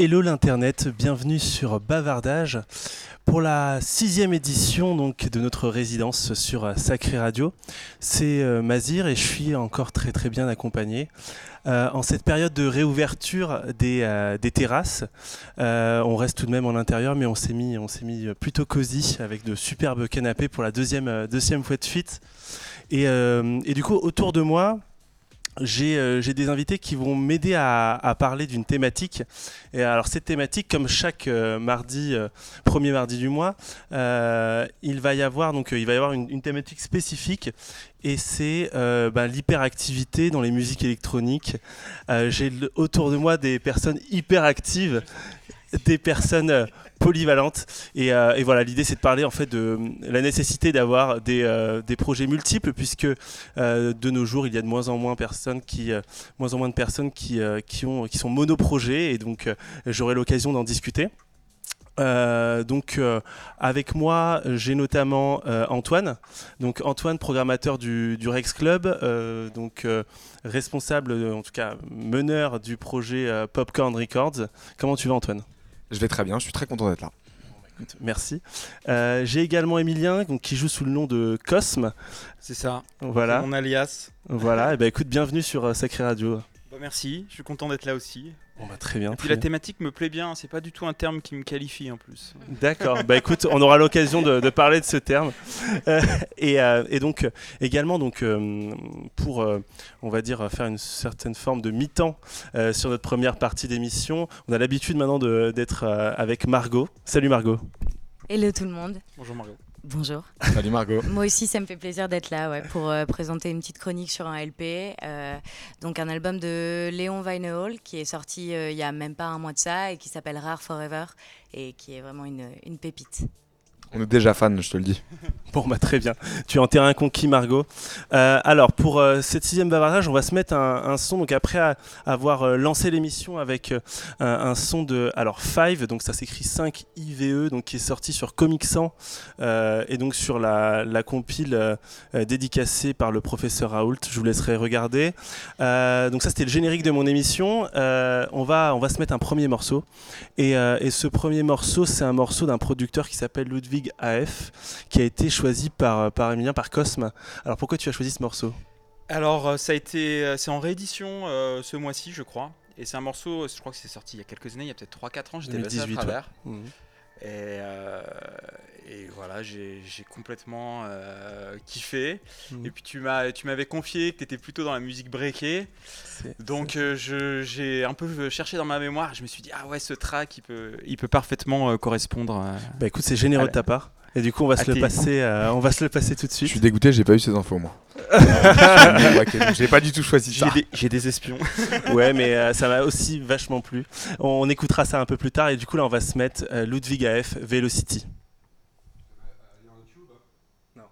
Hello, l'internet, bienvenue sur Bavardage pour la sixième édition donc de notre résidence sur euh, Sacré Radio. C'est euh, Mazir et je suis encore très très bien accompagné. Euh, en cette période de réouverture des, des terrasses, on reste tout de même en intérieur, mais on s'est mis, mis plutôt cosy avec de superbes canapés pour la deuxième, deuxième fois de suite. Et du coup, autour de moi, euh, j'ai des invités qui vont m'aider à, parler d'une thématique. Et alors cette thématique, comme chaque euh, mardi, euh, premier mardi du mois, il va y avoir donc il va y avoir une, thématique spécifique et c'est bah, l'hyperactivité dans les musiques électroniques. j'ai autour de moi des personnes hyperactives, des personnes polyvalente. Euh, et, voilà, l'idée c'est de parler en fait de la nécessité d'avoir des, euh, projets multiples, puisque euh, de nos jours il y a de moins en moins, personnes qui, moins en moins de personnes qui, qui, ont, qui sont monoprojets, et donc j'aurai l'occasion d'en discuter. donc avec moi j'ai notamment Antoine donc Antoine programmateur du, du Rex Club donc responsable en tout cas meneur du projet Popcorn Records comment tu vas Antoine? Je vais très bien, je suis très content d'être là. Merci. Euh, j'ai également Emilien donc, qui joue sous le nom de Cosme. C'est ça. Voilà. Mon alias. Voilà. et eh ben écoute, bienvenue sur euh, Sacré Radio. Bah, merci. Je suis content d'être là aussi. Bah, très bien. Et puis la thématique me plaît bien, c'est pas du tout un terme qui me qualifie en plus. D'accord, bah écoute, on aura l'occasion de, parler de ce terme. Euh, euh, et, donc également donc euh, pour on va dire faire une certaine forme de mi-temps sur notre première partie d'émission, on a l'habitude maintenant d'être avec Margot. Salut Margot. Hello tout le monde. Bonjour Margot. Bonjour. Salut Margot. Moi aussi, ça me fait plaisir d'être là ouais, pour euh, présenter une petite chronique sur un LP. Euh, donc, un album de Léon Weinehall qui est sorti euh, il y a même pas un mois de ça et qui s'appelle Rare Forever et qui est vraiment une, une pépite. On est déjà fan, je te le dis. Bon, bah très bien. Tu es en terrain conquis, Margot. Euh, alors, pour euh, cette sixième bavardage, on va se mettre un, son. Donc, après avoir euh, lancé l'émission avec un, son de. Alors, 5, donc ça s'écrit 5 IVE, donc qui est sorti sur Comic 100 et donc sur la, la compile dédicacée par le professeur Raoult. Je vous laisserai regarder. donc, ça, c'était le générique de mon émission. on, va, on va se mettre un premier morceau. Et, et ce premier morceau, c'est un morceau d'un producteur qui s'appelle Ludwig AF, qui a été choisi par, par Emilien, par Cosme. Alors pourquoi tu as choisi ce morceau? Alors euh, ça a été, euh, c'est en réédition euh, ce mois-ci, je crois. Et c'est un morceau, je crois que c'est sorti il y a quelques années, il y a peut-être 3-4 ans, j'étais passé à travers. Mmh. Et, et, voilà, j'ai complètement kiffé. Mmh. Et puis tu m'avais confié que tu étais plutôt dans la musique breakée. Donc j'ai un peu cherché dans ma mémoire. Je me suis dit, ah ouais, ce track, il peut, il peut parfaitement correspondre. bah écoute, c'est généreux de ta part. Et du coup, on va, se le, passer, euh, on va se le passer tout de suite. Je suis dégoûté, j'ai pas eu ces infos, moi. j'ai pas du tout choisi ça. J'ai des, espions. ouais, mais euh, ça m'a aussi vachement plu. On, écoutera ça un peu plus tard. Et du coup, là, on va se mettre euh, Ludwig AF Velocity. Non.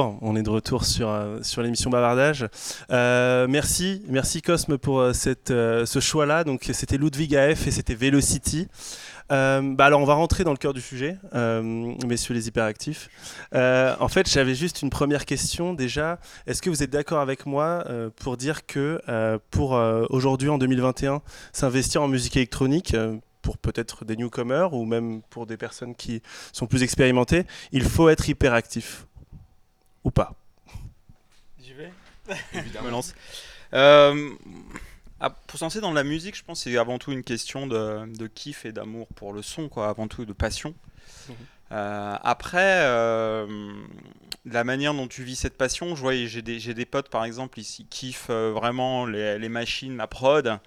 On est de retour sur, euh, sur l'émission Bavardage. Euh, merci, merci Cosme pour euh, ce choix-là. Donc c'était Ludwig AF et c'était Velocity. bah alors on va rentrer dans le cœur du sujet, messieurs les hyperactifs. en fait, j'avais juste une première question déjà. Est-ce que vous êtes d'accord avec moi pour dire que pour aujourd'hui en 2021, s'investir en musique électronique pour peut-être des newcomers ou même pour des personnes qui sont plus expérimentées, il faut être hyperactif? Ou pas J'y vais Évidemment. lance. Euh, ah, pour se lancer dans la musique, je pense que c'est avant tout une question de, kiff et d'amour pour le son, quoi, avant tout de passion. Mhm. Euh, après, euh, la manière dont tu vis cette passion, je vois, j'ai des, des, potes par exemple ici qui kiffent vraiment les, les, machines, la prod,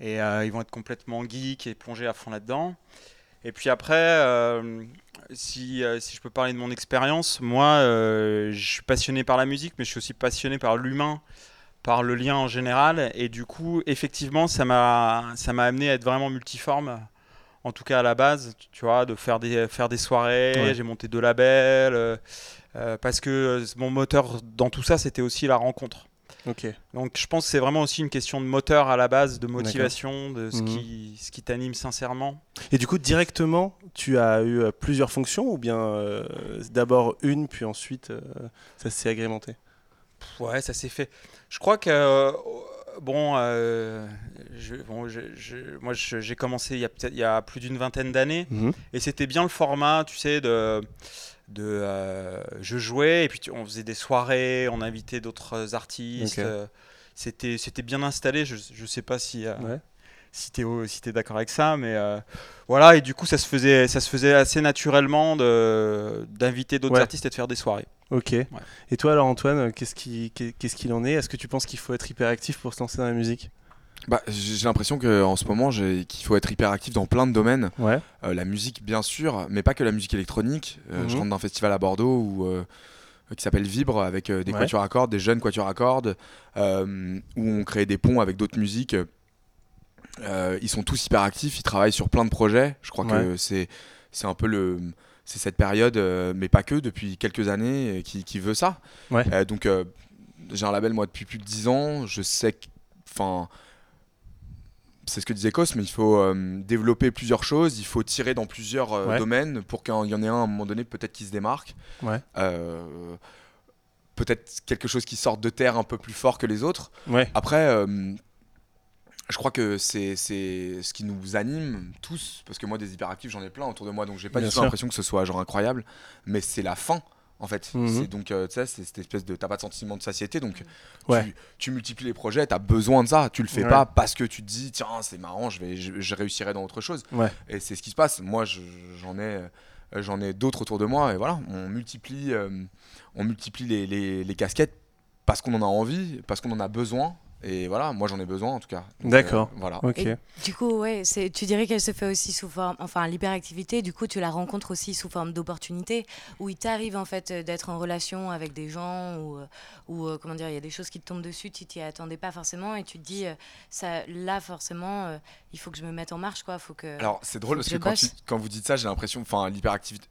et ils vont être complètement geeks et plongés à fond là-dedans. Et puis après, si, euh, si, je peux parler de mon expérience, moi, euh, je suis passionné par la musique, mais je suis aussi passionné par l'humain, par le lien en général. Et du coup, effectivement, ça m'a amené à être vraiment multiforme. En tout cas, à la base, tu vois, de faire des, faire des soirées. J'ai monté deux labels. Euh, parce que mon moteur dans tout ça, c'était aussi la rencontre. Donc je pense que c'est vraiment aussi une question de moteur à la base, de motivation, de ce, mhm. qui, ce qui t'anime sincèrement. Et du coup, directement, tu as eu euh, plusieurs fonctions ou bien euh, d'abord une, puis ensuite euh, ça s'est agrémenté? Ouais, ça s'est fait. Je crois que, bon, je, bon je, moi j'ai commencé il y a, il y a plus d'une vingtaine d'années mhm. et c'était bien le format, tu sais, de de euh, je jouais et puis on faisait des soirées, on invitait d'autres artistes. Euh, c'était c'était bien installé. Je je sais pas si euh, si t'es si es d'accord avec ça, mais voilà et du coup ça se faisait ça se faisait assez naturellement d'inviter d'autres artistes et de faire des soirées. Ok. Et toi alors Antoine, qu'est-ce qui qu'est-ce qu'il en est? Est-ce que tu penses qu'il faut être hyperactif pour se lancer dans la musique? Bah, j'ai l'impression qu'en ce moment, qu'il faut être hyper actif dans plein de domaines. Ouais. Euh, la musique, bien sûr, mais pas que la musique électronique. Euh, je mhm. rentre dans un festival à Bordeaux où, euh, qui s'appelle Vibre, avec des quatuors à cordes, des jeunes quatuors à cordes, où on crée des ponts avec d'autres musiques. ils sont tous hyper actifs, ils travaillent sur plein de projets. Je crois que c'est un peu le c'est cette période, mais pas que, depuis quelques années, qui, qui veut ça. donc, j'ai un label, moi, depuis plus de 10 ans. Je sais que. Enfin c'est ce que disait Cos, mais il faut euh, développer plusieurs choses, il faut tirer dans plusieurs euh, domaines pour qu'il y en ait un à un moment donné peut-être qui se démarque. Euh, peut-être quelque chose qui sorte de terre un peu plus fort que les autres. Après, je crois que c'est ce qui nous anime tous, parce que moi des hyperactifs j'en ai plein autour de moi, donc j'ai pas du tout l'impression que ce soit genre incroyable, mais c'est la fin en fait. Mhm. C'est donc, euh, tu sais, c'est cette espèce de. T'as pas de sentiment de satiété, donc tu, multiplies les projets, t'as besoin de ça. Tu le fais pas parce que tu te dis, tiens, c'est marrant, je, vais, je, réussirai dans autre chose. Et c'est ce qui se passe. Moi, j'en ai. Euh, j'en ai d'autres autour de moi et voilà, on multiplie, euh, on multiplie les, les casquettes parce qu'on en a envie, parce qu'on en a besoin et voilà, moi j'en ai besoin en tout cas. D'accord. Euh, voilà. Ok. du coup, ouais, tu dirais qu'elle se fait aussi sous forme, enfin l'hyperactivité. Du coup, tu la rencontres aussi sous forme d'opportunité, où il t'arrive en fait d'être en relation avec des gens, ou, euh, ou euh, comment dire, il y a des choses qui te tombent dessus, tu t'y attendais pas forcément, et tu te dis, ça, là forcément, il faut que je me mette en marche, quoi. Faut que. Alors c'est drôle parce que, quand, quand, vous dites ça, j'ai l'impression, enfin l'hyperactivité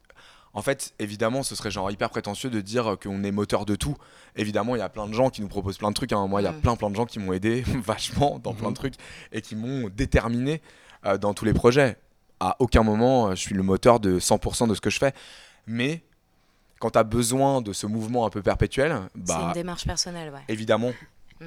en fait, évidemment, ce serait genre hyper prétentieux de dire qu'on est moteur de tout. Évidemment, il y a plein de gens qui nous proposent plein de trucs. Hein. Moi, il y a mm. plein plein de gens qui m'ont aidé vachement dans plein de mm-hmm. trucs et qui m'ont déterminé euh, dans tous les projets. À aucun moment, euh, je suis le moteur de 100% de ce que je fais. Mais quand tu as besoin de ce mouvement un peu perpétuel, bah, c'est une démarche personnelle, ouais. Évidemment. Mm.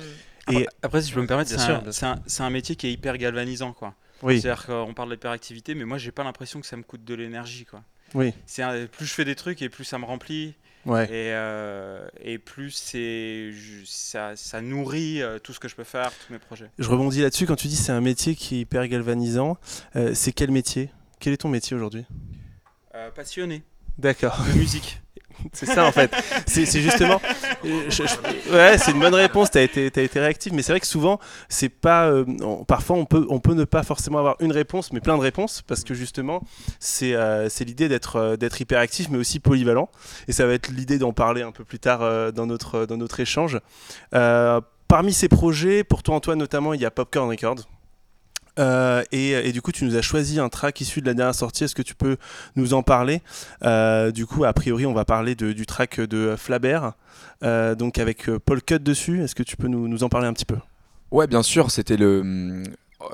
Et après, si je peux me permettre, c'est un, un, métier qui est hyper galvanisant, quoi. Oui. C'est-à-dire qu'on parle d'hyperactivité, mais moi, j'ai pas l'impression que ça me coûte de l'énergie, quoi. Oui. C'est plus je fais des trucs et plus ça me remplit. Ouais. Et, euh, et plus c'est ça, ça, nourrit euh, tout ce que je peux faire, tous mes projets. Je rebondis là-dessus quand tu dis c'est un métier qui est hyper galvanisant. Euh, c'est quel métier? Quel est ton métier aujourd'hui? Passionné. D'accord. De musique. c'est ça en fait. C'est justement. ouais, c'est une bonne réponse. Tu as été, as été réactif, mais c'est vrai que souvent, c'est pas. Euh, parfois, on peut, ne pas forcément avoir une réponse, mais plein de réponses, parce que justement, c'est euh, l'idée d'être euh, d'être hyperactif, mais aussi polyvalent. Et ça va être l'idée d'en parler un peu plus tard dans, notre, dans notre échange. parmi ces projets, pour toi, Antoine, notamment, il y a Popcorn Records. Euh, et, du coup, tu nous as choisi un track issu de la dernière sortie. Est-ce que tu peux nous en parler? Euh, Du coup, a priori, on va parler du track de Flabert, euh, donc avec Paul Cut dessus. Est-ce que tu peux nous, en parler un petit peu? Ouais, bien sûr. C'était le.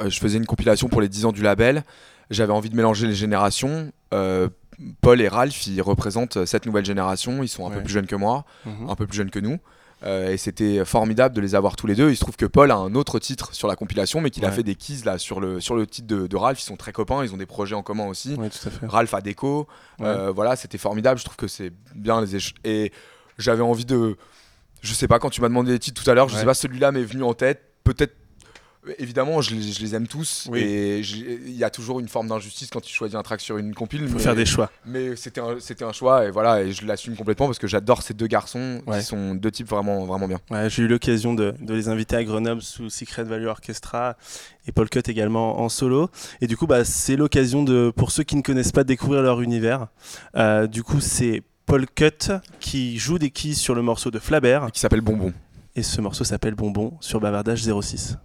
je faisais une compilation pour les 10 ans du label. J'avais envie de mélanger les générations. Paul et Ralph, ils représentent cette nouvelle génération. Ils sont un peu plus jeunes que moi, mhm. un peu plus jeunes que nous. Euh, et c'était formidable de les avoir tous les deux. Il se trouve que Paul a un autre titre sur la compilation, mais qu'il a fait des keys là sur le, sur le titre de, Ralph. Ils sont très copains, ils ont des projets en commun aussi. Ralph a déco. Euh, voilà, c'était formidable. Je trouve que c'est bien les Et j'avais envie de. Je sais pas, quand tu m'as demandé les titres tout à l'heure, je sais pas, celui-là m'est venu en tête. Peut-être Évidemment, je les, aime tous. Et il y a toujours une forme d'injustice quand tu choisis un track sur une compile. Il faut faire des choix. Mais c'était un, un, choix et voilà, et je l'assume complètement parce que j'adore ces deux garçons qui sont deux types vraiment, vraiment bien. J'ai eu l'occasion de, de, les inviter à Grenoble sous Secret Value Orchestra et Paul Cut également en solo. Et du coup, bah, c'est l'occasion de, pour ceux qui ne connaissent pas, de découvrir leur univers. Euh, du coup, c'est Paul Cut qui joue des keys sur le morceau de Flabert. qui s'appelle Bonbon. Et ce morceau s'appelle Bonbon sur Bavardage 06.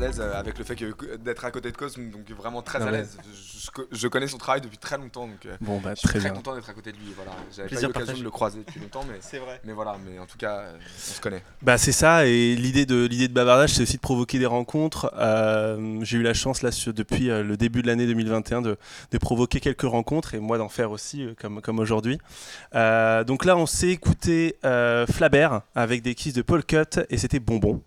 D'être à côté de Cosme, donc vraiment très à l'aise. Je, connais son travail depuis très longtemps, donc euh, bon, bah, je suis très, content d'être à côté de lui. Voilà. J'avais pas eu l'occasion de le croiser depuis longtemps, mais c'est vrai. Mais voilà, mais en tout cas, euh, on se connaît. Bah c'est ça, et l'idée de l'idée de bavardage, c'est aussi de provoquer des rencontres. Euh, j'ai eu la chance là depuis le début de l'année 2021 de, de, provoquer quelques rencontres et moi d'en faire aussi comme comme aujourd'hui. donc là, on s'est écouté Flabert avec des kisses de Paul Cut et c'était bonbon.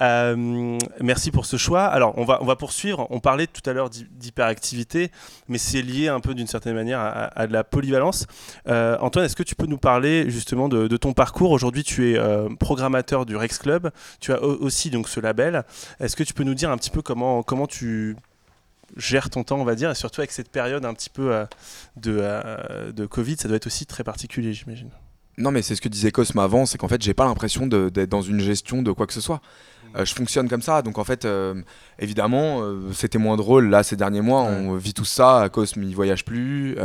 Euh, merci pour ce choix. Alors, on va, on va poursuivre. On parlait tout à l'heure d'hyperactivité, mais c'est lié un peu d'une certaine manière à, de la polyvalence. Euh, Antoine, est-ce que tu peux nous parler justement de, ton parcours? Aujourd'hui, tu es euh, programmateur du Rex Club. Tu as aussi donc ce label. Est-ce que tu peux nous dire un petit peu comment, comment tu gères ton temps, on va dire, et surtout avec cette période un petit peu de, de Covid, ça doit être aussi très particulier, j'imagine. Non, mais c'est ce que disait Cosme avant, c'est qu'en fait, j'ai pas l'impression d'être dans une gestion de quoi que ce soit. Euh, je fonctionne comme ça, donc en fait, euh, évidemment, euh, c'était moins drôle là ces derniers mois. On vit tout ça. Cosme, il voyage plus,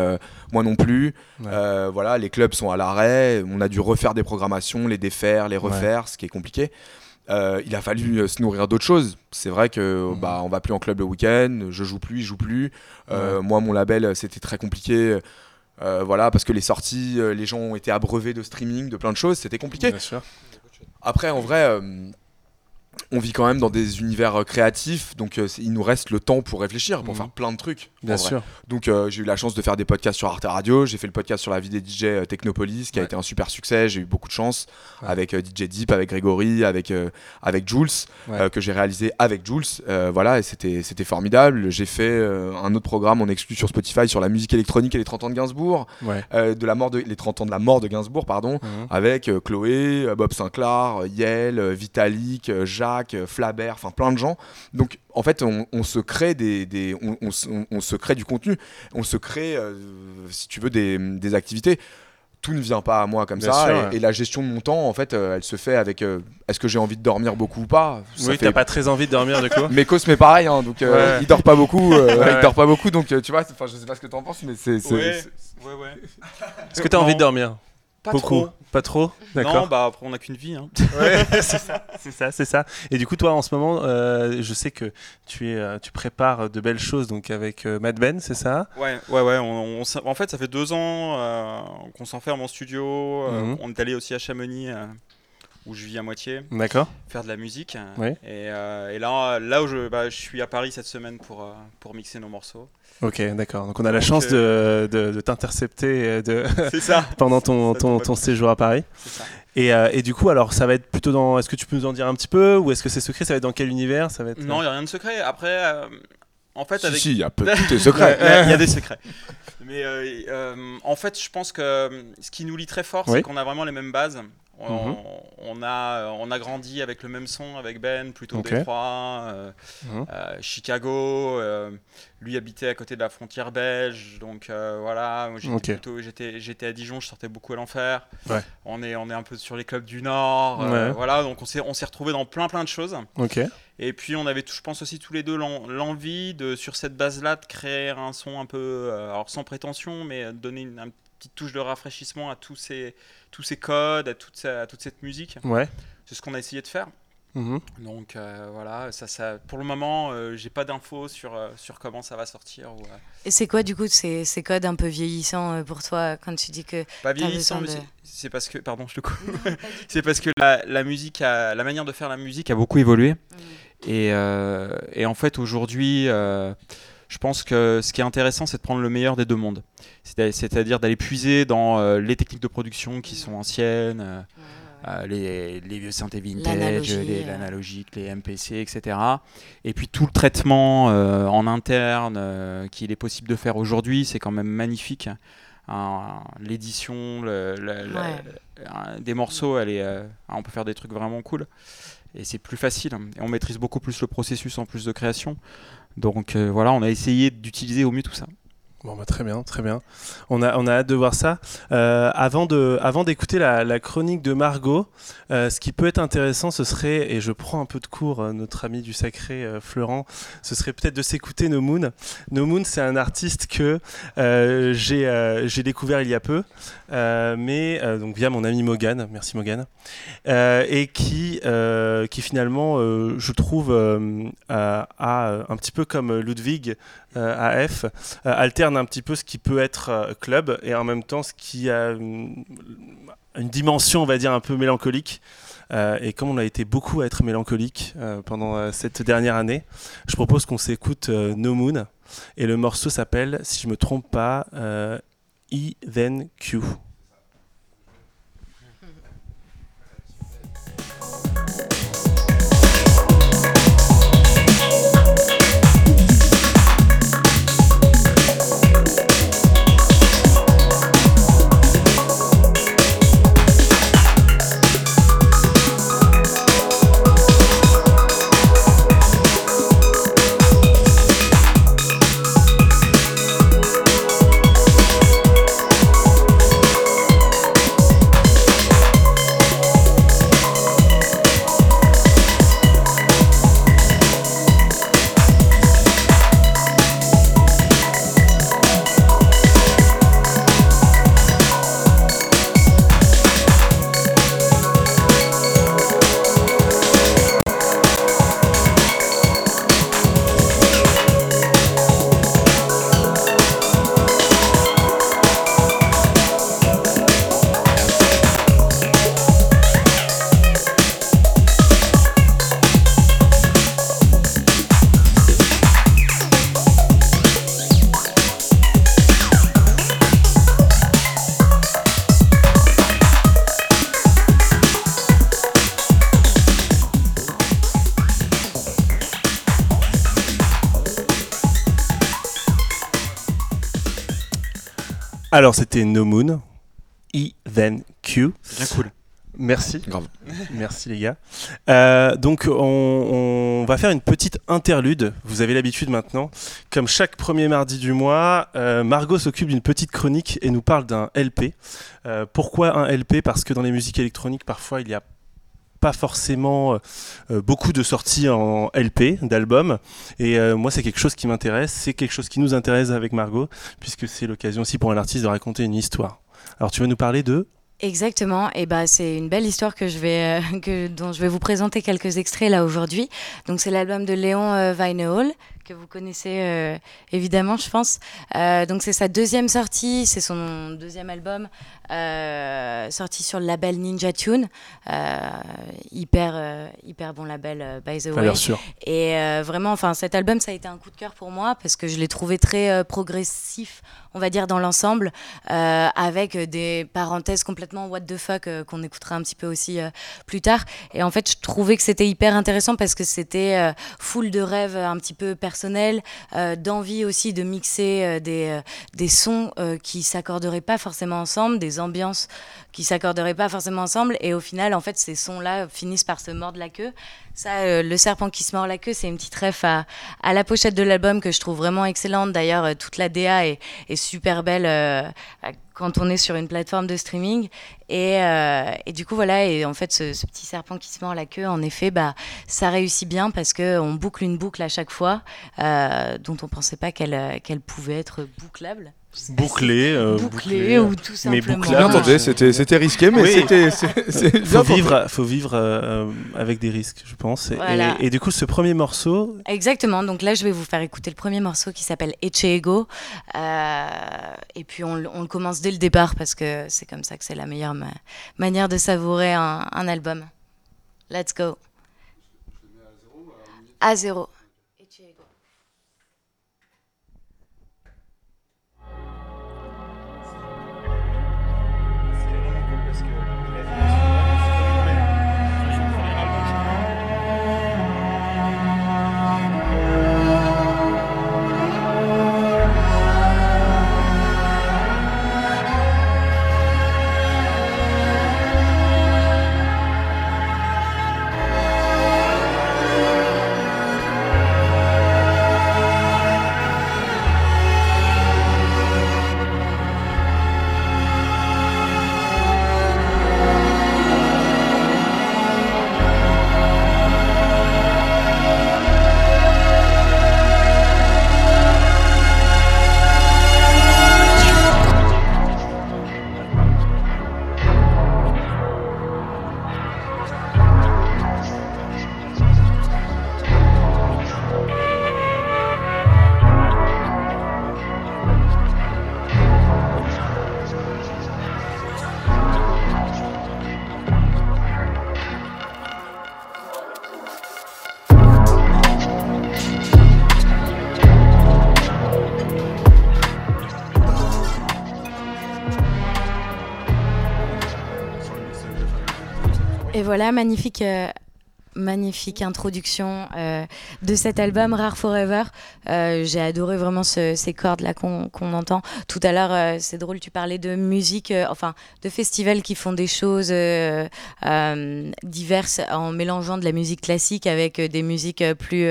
moi non plus. voilà, les clubs sont à l'arrêt. On a dû refaire des programmations, les défaire, les refaire, ce qui est compliqué. il a fallu se nourrir d'autres choses. C'est vrai que mm. bah on va plus en club le week-end, je joue plus, il joue plus. Moi, mon label, c'était très compliqué. Euh, voilà, parce que les sorties, euh, les gens ont été abreuvés de streaming, de plein de choses, c'était compliqué. Après, en vrai, euh, on vit quand même dans des univers euh, créatifs, donc euh, il nous reste le temps pour réfléchir, pour mhm. faire plein de trucs. Bien sûr. Donc euh, j'ai eu la chance de faire des podcasts sur Arte Radio, j'ai fait le podcast sur la vie des DJ Technopolis, qui a été un super succès, j'ai eu beaucoup de chance avec DJ Deep, avec Grégory, avec, avec Jules, que j'ai réalisé avec Jules. voilà, et c'était, c'était formidable. J'ai fait un autre programme en exclu sur Spotify sur la musique électronique et les 30 ans de Gainsbourg, de la mort de, les 30 ans de la mort de Gainsbourg, pardon, mhm. avec Chloé, Bob Sinclair, Yel, Vitalik, Jacques. Euh, Flabert, enfin plein de gens. Donc en fait, on, se crée des, on, se crée du contenu, on se crée, euh, si tu veux, des, activités tout ne vient pas à moi comme ça. et, la gestion de mon temps, en fait, elle se fait avec est-ce que j'ai envie de dormir beaucoup ou pas? Oui, t'as pas très envie de dormir du coup. mais Cos, mais pareil, hein, donc il dort pas beaucoup. il dort pas beaucoup, donc tu vois, je sais pas ce que t'en penses, mais c'est. Ouais, ouais, Est-ce que t'as envie de dormir? Pas Beaucoup. trop. Pas trop D'accord. Non, bah après on n'a qu'une vie. Hein. c'est ça, c'est ça, c'est ça. Et du coup, toi, en ce moment, euh, je sais que tu es, euh, tu prépares de belles choses, donc avec euh, Mad Ben, c'est ça? Ouais, ouais, ouais. On, en fait, ça fait deux ans qu'on s'enferme en studio. Mhm. On est allé aussi à Chamonix où je vis à moitié. D'accord. Faire de la musique. Et, et, là, là où je, bah, je suis à Paris cette semaine pour, pour mixer nos morceaux. Ok, d'accord. Donc on a la chance de, de, t'intercepter de pendant ton, ton, ton, séjour à Paris. Ça. Et, euh, et, du coup, alors ça va être plutôt dans. Est-ce que tu peux nous en dire un petit peu Ou est-ce que c'est secret? Ça va être dans quel univers? Ça va être... Non, il n'y a rien de secret. Après, euh, en fait. avec... Si, il y a peut-être des secrets. Il y, a des secrets. Mais euh, en fait, je pense que ce qui nous lie très fort, c'est qu'on a vraiment les mêmes bases. Mhm. On, a, on a grandi avec le même son avec Ben, plutôt Détroit, euh, mhm. euh, Chicago. Euh, lui habitait à côté de la frontière belge, donc voilà. J'étais j'étais à Dijon, je sortais beaucoup à l'enfer. On, est, on est un peu sur les clubs du Nord, voilà. Donc on s'est on s'est retrouvé dans plein plein de choses. Et puis on avait, je pense aussi tous les deux l'envie de sur cette base-là de créer un son un peu, alors sans prétention, mais donner une, un petite touche de rafraîchissement à tous ces, tous ces codes, à toute, à toute cette musique. Ouais. C'est ce qu'on a essayé de faire. Mhm. Donc euh, voilà, ça, ça, pour le moment, euh, j'ai pas d'infos sur, euh, sur comment ça va sortir. Et c'est quoi du coup ces, ces codes un peu vieillissants pour toi quand tu dis que pas vieillissant, c'est parce que pardon, je te coupe. c'est parce que la, la, musique, a, la manière de faire la musique a beaucoup évolué. Mhm. Et, et, en fait aujourd'hui je pense que ce qui est intéressant, c'est de prendre le meilleur des deux mondes. C'est-à-dire d'aller puiser dans euh, les techniques de production qui sont anciennes, euh, euh, les, les, vieux synthés vintage, l'analogique, les, les, MPC, etc. Et puis tout le traitement en interne qu'il est possible de faire aujourd'hui, c'est quand même magnifique. L'édition des morceaux, elle est, on peut faire des trucs vraiment cool. Et c'est plus facile. Et on maîtrise beaucoup plus le processus en plus de création. Donc euh, voilà, on a essayé d'utiliser au mieux tout ça. Bah, très bien, très bien. On a, on hâte de voir ça. Euh, avant, d'écouter la, chronique de Margot, euh, ce qui peut être intéressant, ce serait, et je prends un peu de cours, euh, notre ami du sacré Florent, ce serait peut-être de s'écouter No Moon. No Moon, c'est un artiste que j'ai, j'ai découvert il y a peu, mais donc via mon ami Mogan, merci Mogan, et qui, qui finalement, je trouve, a un petit peu comme Ludwig AF, alterne un petit peu ce qui peut être club et en même temps ce qui a une, dimension, on va dire, un peu mélancolique. et comme on a été beaucoup à être mélancolique pendant cette dernière année, je propose qu'on s'écoute No Moon. Et le morceau s'appelle, si je me trompe pas, E Then Q. Alors c'était No Moon, E then Q. Bien cool. Merci. Merci les gars. Euh, donc on, va faire une petite interlude. Vous avez l'habitude maintenant. Comme chaque premier mardi du mois, euh, Margot s'occupe d'une petite chronique et nous parle d'un LP. Euh, pourquoi un LP Parce que dans les musiques électroniques, parfois, il n'y a pas forcément beaucoup de sorties en LP, d'albums. Et moi, c'est quelque chose qui m'intéresse. C'est quelque chose qui nous intéresse avec Margot, puisque c'est l'occasion aussi pour un artiste de raconter une histoire. Alors, tu veux nous parler de Exactement, et bah c'est une belle histoire que je vais euh, dont je vais vous présenter quelques extraits là aujourd'hui. Donc c'est l'album de Léon euh, Hall que vous connaissez euh, évidemment, je pense. Euh, donc c'est sa deuxième sortie, c'est son deuxième album euh, sorti sur le label Ninja Tune, hyper hyper bon label by the way. Bien sûr. Et vraiment, enfin cet album ça a été un coup de cœur pour moi parce que je l'ai trouvé très progressif, on va dire dans l'ensemble, avec des parenthèses complètement what the fuck qu'on écoutera un petit peu aussi plus tard. Et en fait, je trouvais que c'était hyper intéressant parce que c'était full de rêves un petit peu personnels euh, d'envie aussi de mixer euh, des, euh, des sons qui s'accorderaient pas forcément ensemble, des ambiances qui s'accorderaient pas forcément ensemble. Et au final, en fait, ces sons-là finissent par se mordre la queue. Ça, le serpent qui se mord la queue, c'est une petite ref à, la pochette de l'album que je trouve vraiment excellente. D'ailleurs, toute la DA est, super belle quand on est sur une plateforme de streaming. Et, euh, et du coup, voilà, et en fait, ce, petit serpent qui se mord la queue, en effet, bah, ça réussit bien parce qu'on boucle une boucle à chaque fois euh, dont on ne pensait pas qu'elle pouvait être bouclable. Bouclé, euh, bouclé, ou tout simplement. Mais bouclé, c'était, c'était risqué, mais c'était. Il faut vivre, faut vivre euh, avec des risques, je pense. Et, du coup, ce premier morceau. Exactement. Donc là, je vais vous faire écouter le premier morceau qui s'appelle Echego. Euh, et puis, on, on, le commence dès le départ parce que c'est comme ça que c'est la meilleure manière de savourer un, un album. Let's go. À zéro. Voilà, magnifique, euh, magnifique introduction euh, de cet album Rare Forever. Euh, j'ai adoré vraiment ces cordes là qu'on entend. Tout à l'heure, c'est drôle, tu parlais de musique, enfin de festivals qui font des choses diverses en mélangeant de la musique classique avec des musiques plus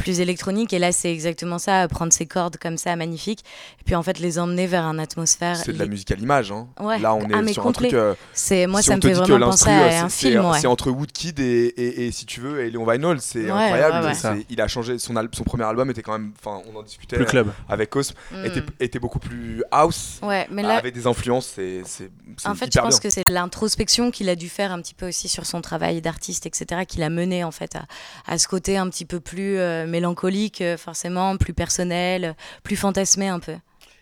plus électronique. Et là, c'est exactement ça, prendre ces cordes comme ça, magnifiques, et puis en fait les emmener vers un atmosphère. C'est de la musique à l'image. Hein. Là, on ah, est sur un truc. Euh, c'est moi, ça me fait vraiment penser à un film. C'est entre Woodkid et, et, et, si tu veux, et Léon Vinyl, c'est incroyable. il a changé son, son premier album était quand même, enfin, on en discutait plus club. avec Cosme, mm. était, était, beaucoup plus house. Ouais, mais là, avec des influences. C'est en fait, je pense que c'est l'introspection qu'il a dû faire un petit peu aussi sur son travail d'artiste, etc., qu'il a mené en fait à, à, ce côté un petit peu plus euh, mélancolique forcément, plus personnel, plus fantasmé un peu.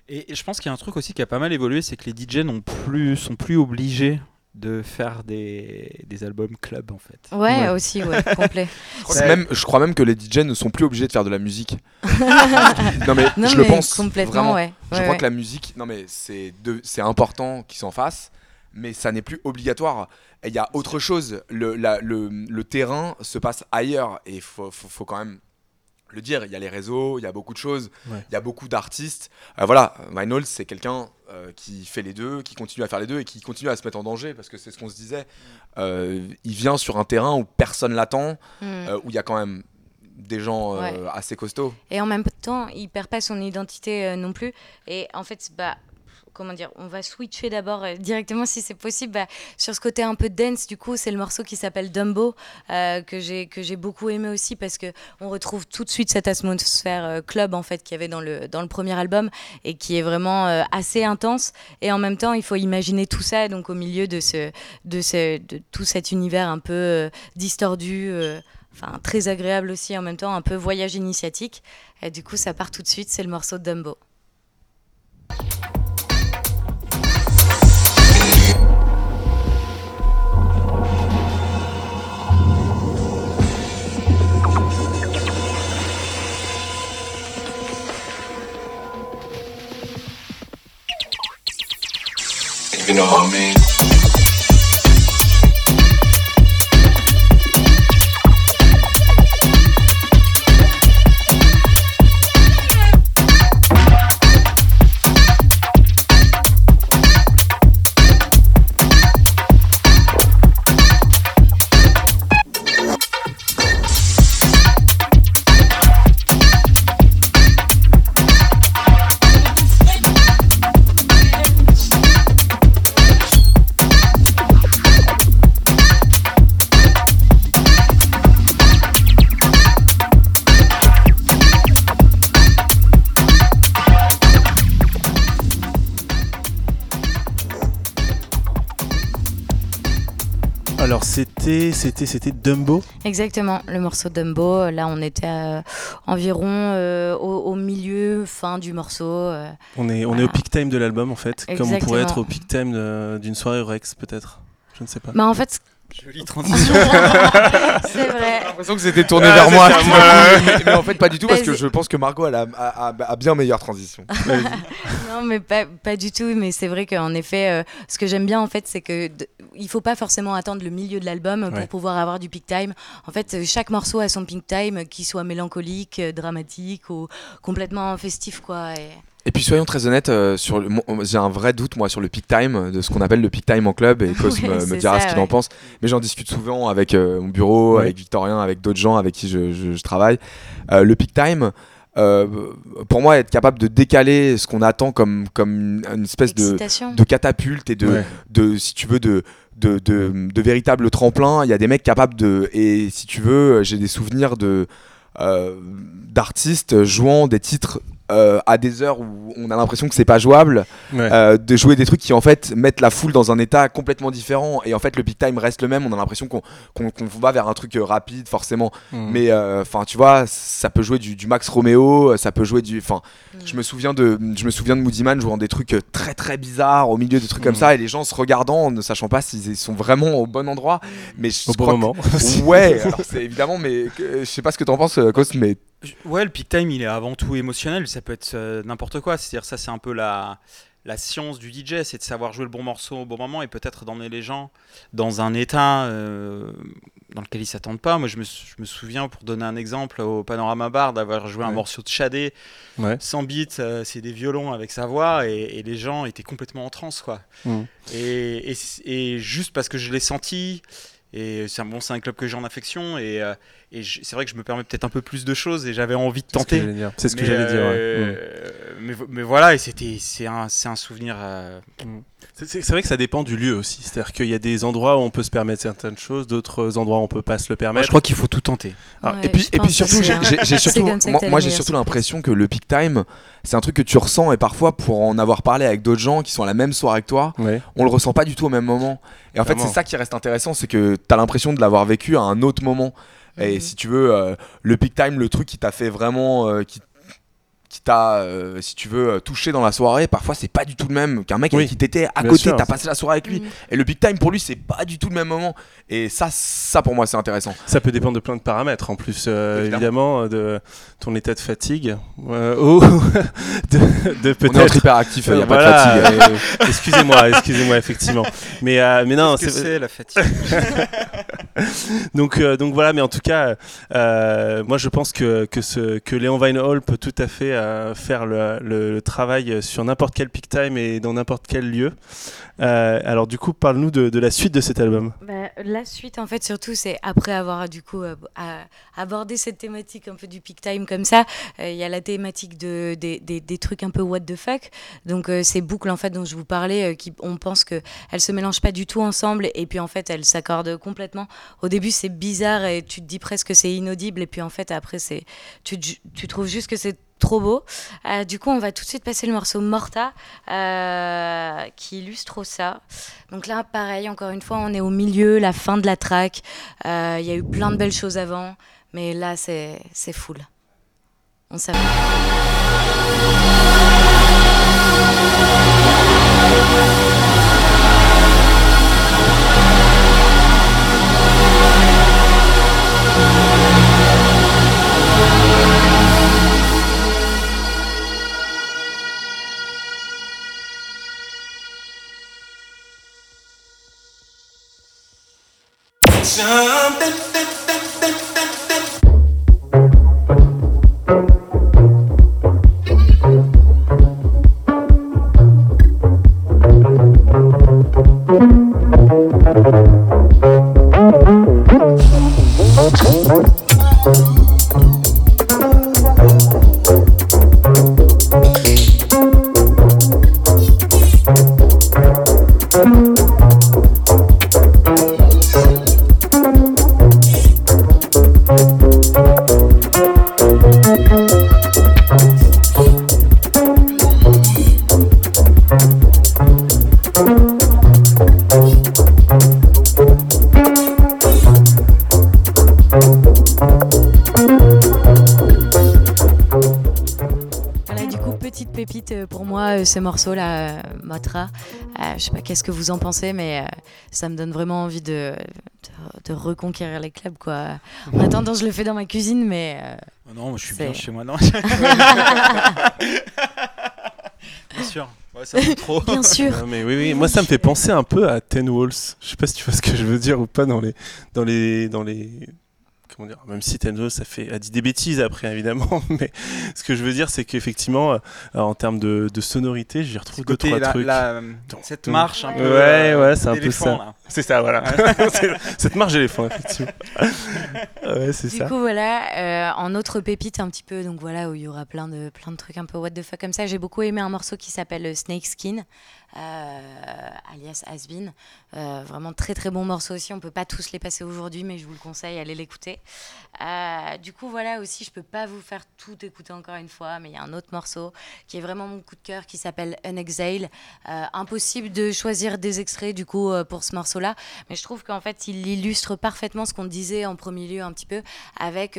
Et, je pense qu'il y a un truc aussi qui a pas mal évolué, c'est que les DJ n'ont plus, sont plus obligés de faire des, des, albums club en fait. Ouais, aussi, ouais, complet. Je crois, même, je crois, même, que les DJ ne sont plus obligés de faire de la musique. non mais je le pense complètement. Ouais. Je crois que la musique, non mais c'est c'est important qu'ils s'en fassent, mais ça n'est plus obligatoire. Il y a autre chose. Le, la, le, le, terrain se passe ailleurs et il faut, faut, faut, quand même le dire, il y a les réseaux, il y a beaucoup de choses, il y a beaucoup d'artistes. Euh, voilà, Vinyl, c'est quelqu'un euh, qui fait les deux, qui continue à faire les deux et qui continue à se mettre en danger parce que c'est ce qu'on se disait. Euh, il vient sur un terrain où personne l'attend, hmm. où il y a quand même des gens assez costauds. Et en même temps, il perd pas son identité non plus. Et en fait, bah, on va switcher d'abord euh, directement si c'est possible bah, sur ce côté un peu dance. Du coup, c'est le morceau qui s'appelle Dumbo euh, que j'ai que j'ai beaucoup aimé aussi parce que on retrouve tout de suite cette atmosphère euh, club en fait qu'il y avait dans le dans le premier album et qui est vraiment assez intense. Et en même temps, il faut imaginer tout ça donc au milieu de ce de ce de tout cet univers un peu distordu. Enfin, très agréable aussi en même temps, un peu voyage initiatique. Et du coup, ça part tout de suite, c'est le morceau de Dumbo. You know what I mean? C'était c'était Dumbo. Exactement, le morceau Dumbo. Là, on était environ euh, au, milieu, fin du morceau. Euh, on est on est au peak time de l'album en fait, comme on pourrait être au peak time d'une soirée Rex peut-être. Je ne sais pas. Bah en fait, Jolie transition. c'est vrai. J'ai l'impression que c'était tourné vers moi. mais, en fait, pas du tout, parce que je pense que Margot a, a, bien meilleure transition. non, mais pas, pas, du tout. Mais c'est vrai qu'en effet, euh, ce que j'aime bien, en fait, c'est que il faut pas forcément attendre le milieu de l'album pour pouvoir avoir du peak time. En fait, chaque morceau a son peak time, qu'il soit mélancolique, euh, dramatique ou complètement festif, quoi. Et... Et puis soyons très honnêtes, euh, sur j'ai un vrai doute moi sur le peak time, de ce qu'on appelle le peak time en club, et Cos me, dira ce qu'il en pense. Mais j'en discute souvent avec euh, mon bureau, avec Victorien, avec d'autres gens avec qui je, travaille. Euh, le peak time, pour moi, être capable de décaler ce qu'on attend comme, comme une espèce de, de, catapulte et de, de, si tu veux, de, de, de, de véritable tremplin. Il y a des mecs capables de. Et si tu veux, j'ai des souvenirs de. d'artistes jouant des titres euh, à des heures où on a l'impression que c'est pas jouable, euh, de jouer des trucs qui en fait mettent la foule dans un état complètement différent et en fait le peak time reste le même. On a l'impression qu'on va vers un truc euh, rapide forcément, mm. mais enfin tu vois, ça peut jouer du, Max Romeo, ça peut jouer du, enfin mm. je me souviens de, je me souviens de Moody Man jouant des trucs très très bizarres au milieu de trucs comme mm. ça et les gens se regardant, ne sachant pas s'ils sont vraiment au bon endroit. Mais je au bon moment. ouais, c'est évidemment, mais je sais pas ce que t'en penses, Cos, mais Ouais, le peak time, il est avant tout émotionnel. Ça peut être euh, n'importe quoi. C'est-à-dire, ça, c'est un peu la, la science du DJ, c'est de savoir jouer le bon morceau au bon moment et peut-être d'emmener les gens dans un état euh, dans lequel ils s'attendent pas. Moi, je me, je me, souviens, pour donner un exemple, au Panorama Bar, d'avoir joué un morceau de Shadé, sans beat, euh, c'est des violons avec sa voix, et, les gens étaient complètement en transe, quoi. Mmh. Et, et, et, juste parce que je l'ai senti, et c'est un, bon, un club que j'ai en affection, et et c'est vrai que je me permets peut-être un peu plus de choses et j'avais envie de tenter. C'est ce que j'allais dire. Euh, mais, mais, voilà, et c'était c'est un, un, souvenir. Euh. C'est vrai que ça dépend du lieu aussi. C'est-à-dire qu'il y a des endroits où on peut se permettre certaines choses, d'autres endroits où on peut pas se le permettre. je crois qu'il faut tout tenter. et puis, et puis surtout, j'ai surtout, moi, j'ai surtout l'impression que le peak time, c'est un truc que tu ressens et parfois pour en avoir parlé avec d'autres gens qui sont à la même soirée que toi, on le ressent pas du tout au même moment. Et en fait, c'est ça qui reste intéressant, c'est que tu as l'impression de l'avoir vécu à un autre moment. Et mhm. si tu veux, euh, le peak time, le truc qui t'a fait vraiment, euh, qui, qui t'a, euh, si tu veux, touché dans la soirée, parfois c'est pas du tout le même qu'un mec qui t'était à côté, t'as passé la soirée avec lui. Mhm. Et le peak time pour lui, c'est pas du tout le même moment. Et ça, ça pour moi, c'est intéressant. Ça peut dépendre de plein de paramètres en plus, évidemment. de ton état de fatigue ou de, peut-être. hyperactif, il n'y a pas de fatigue. excusez-moi, excusez-moi, effectivement. Mais, mais non, c'est la fatigue. donc, euh, donc voilà, mais en tout cas, euh, moi je pense que, que, ce, que Léon Hall peut tout à fait euh, faire le, le, travail sur n'importe quel peak time et dans n'importe quel lieu. Alors du coup, parle-nous de, la suite de cet album. Bah, la suite, en fait, surtout, c'est après avoir du coup abordé cette thématique un peu du peak time comme ça, il y a la thématique de, des, trucs un peu what the fuck. Donc ces boucles en fait dont je vous parlais, qui, on pense qu'elles se mélangent pas du tout ensemble et puis en fait elles s'accordent complètement au début c'est bizarre et tu te dis presque que c'est inaudible et puis en fait après c'est tu, trouves juste que c'est trop beau. Euh, du coup, on va tout de suite passer le morceau Morta euh, qui illustre ça. Donc là, pareil, encore une fois, on est au milieu, la fin de la track. Euh, il y a eu plein de belles choses avant, mais là, c'est full. On s'arrête. Ce morceau-là, Motra. Euh, je sais pas qu'est-ce que vous en pensez, mais euh, ça me donne vraiment envie de, de, reconquérir les clubs. Quoi. En attendant, je le fais dans ma cuisine, mais. Euh, oh non, je suis bien chez moi, non Bien sûr. Ouais, ça trop. Bien sûr. mais oui, oui, moi ça me fait penser un peu à Ten Walls. Je sais pas si tu vois ce que je veux dire ou pas dans les, dans les, dans les, même si Tenzo ça fait a dit des bêtises après évidemment, mais ce que je veux dire c'est qu'effectivement euh, en termes de, sonorité, j'y retrouve deux trois trucs. cette marche un peu. Ouais, ouais, c'est un peu ça. C'est ça, voilà. cette marche d'éléphant effectivement. ouais, c'est ça. Du coup voilà, euh, en autre pépite un petit peu, donc voilà où il y aura plein de plein de trucs un peu what the fuck comme ça. J'ai beaucoup aimé un morceau qui s'appelle Snake Skin. Euh, alias Asbin. Euh, vraiment très très bon morceau aussi. On peut pas tous les passer aujourd'hui, mais je vous le conseille, allez l'écouter. Euh, du coup, voilà aussi, je peux pas vous faire tout écouter encore une fois, mais il y a un autre morceau qui est vraiment mon coup de cœur qui s'appelle An Exile. impossible de choisir des extraits du coup pour ce morceau-là, mais je trouve qu'en fait, il illustre parfaitement ce qu'on disait en premier lieu un petit peu avec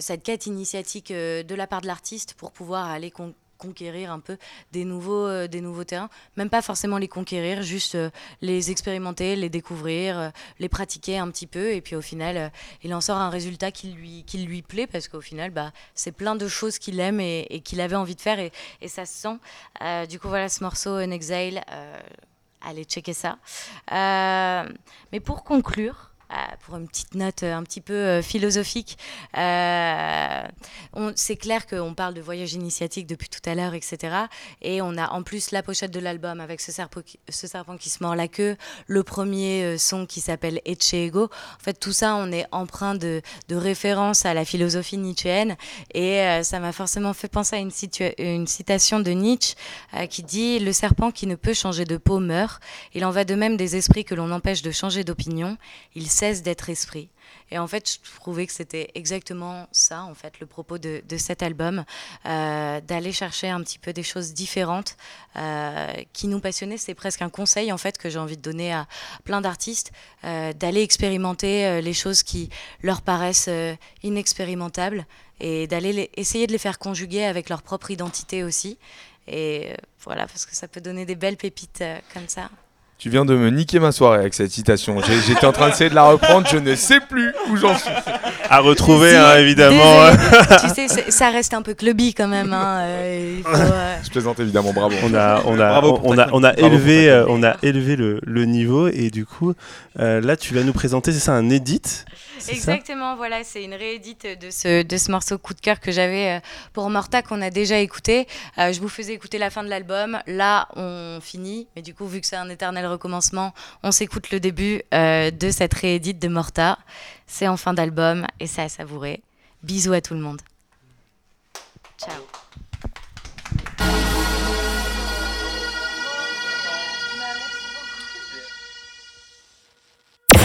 cette quête initiatique de la part de l'artiste pour pouvoir aller conquérir un peu des nouveaux, euh, des nouveaux terrains. Même pas forcément les conquérir, juste euh, les expérimenter, les découvrir, euh, les pratiquer un petit peu. Et puis au final, il en sort un résultat qui lui, qui lui plaît parce qu'au final, bah, c'est plein de choses qu'il aime et, qu'il avait envie de faire et, ça se sent. du coup, voilà ce morceau, An Exile. allez checker ça. mais pour conclure, pour une petite note euh, un petit peu euh, philosophique, c'est clair qu'on parle de voyage initiatique depuis tout à l'heure, etc. Et on a en plus la pochette de l'album avec ce serpent, ce serpent qui se mord la queue, le premier son qui s'appelle Etche Ego. En fait, tout ça, on est empreint de, de références à la philosophie nietzschéenne. Et ça m'a forcément fait penser à une, citation de Nietzsche qui dit Le serpent qui ne peut changer de peau meurt. Il en va de même des esprits que l'on empêche de changer d'opinion. D'être esprit. Et en fait, je trouvais que c'était exactement ça, en fait, le propos de, cet album, euh, d'aller chercher un petit peu des choses différentes euh, qui nous passionnaient. C'est presque un conseil, en fait, que j'ai envie de donner à plein d'artistes, euh, d'aller expérimenter les choses qui leur paraissent inexpérimentables et d'aller essayer de les faire conjuguer avec leur propre identité aussi. Et voilà, parce que ça peut donner des belles pépites comme ça. Tu viens de me niquer ma soirée avec cette citation. J'étais en train d'essayer de la reprendre, je ne sais plus où j'en suis. À retrouver, hein, évidemment. tu sais, ça reste un peu clubby quand même. Hein, euh, euh. Je plaisante évidemment, bravo. On a, on a, on, a, on a élevé, euh, on a élevé le, le, niveau et du coup, là, tu vas nous présenter, c'est ça, un edit Exactement, voilà, c'est une réédite de ce, morceau coup de cœur que j'avais pour Morta qu'on a déjà écouté. je vous faisais écouter la fin de l'album. Là, on finit, mais du coup, vu que c'est un éternel recommencement. On s'écoute le début euh, de cette réédite de Morta. C'est en fin d'album et ça a savouré. Bisous à tout le monde. Ciao.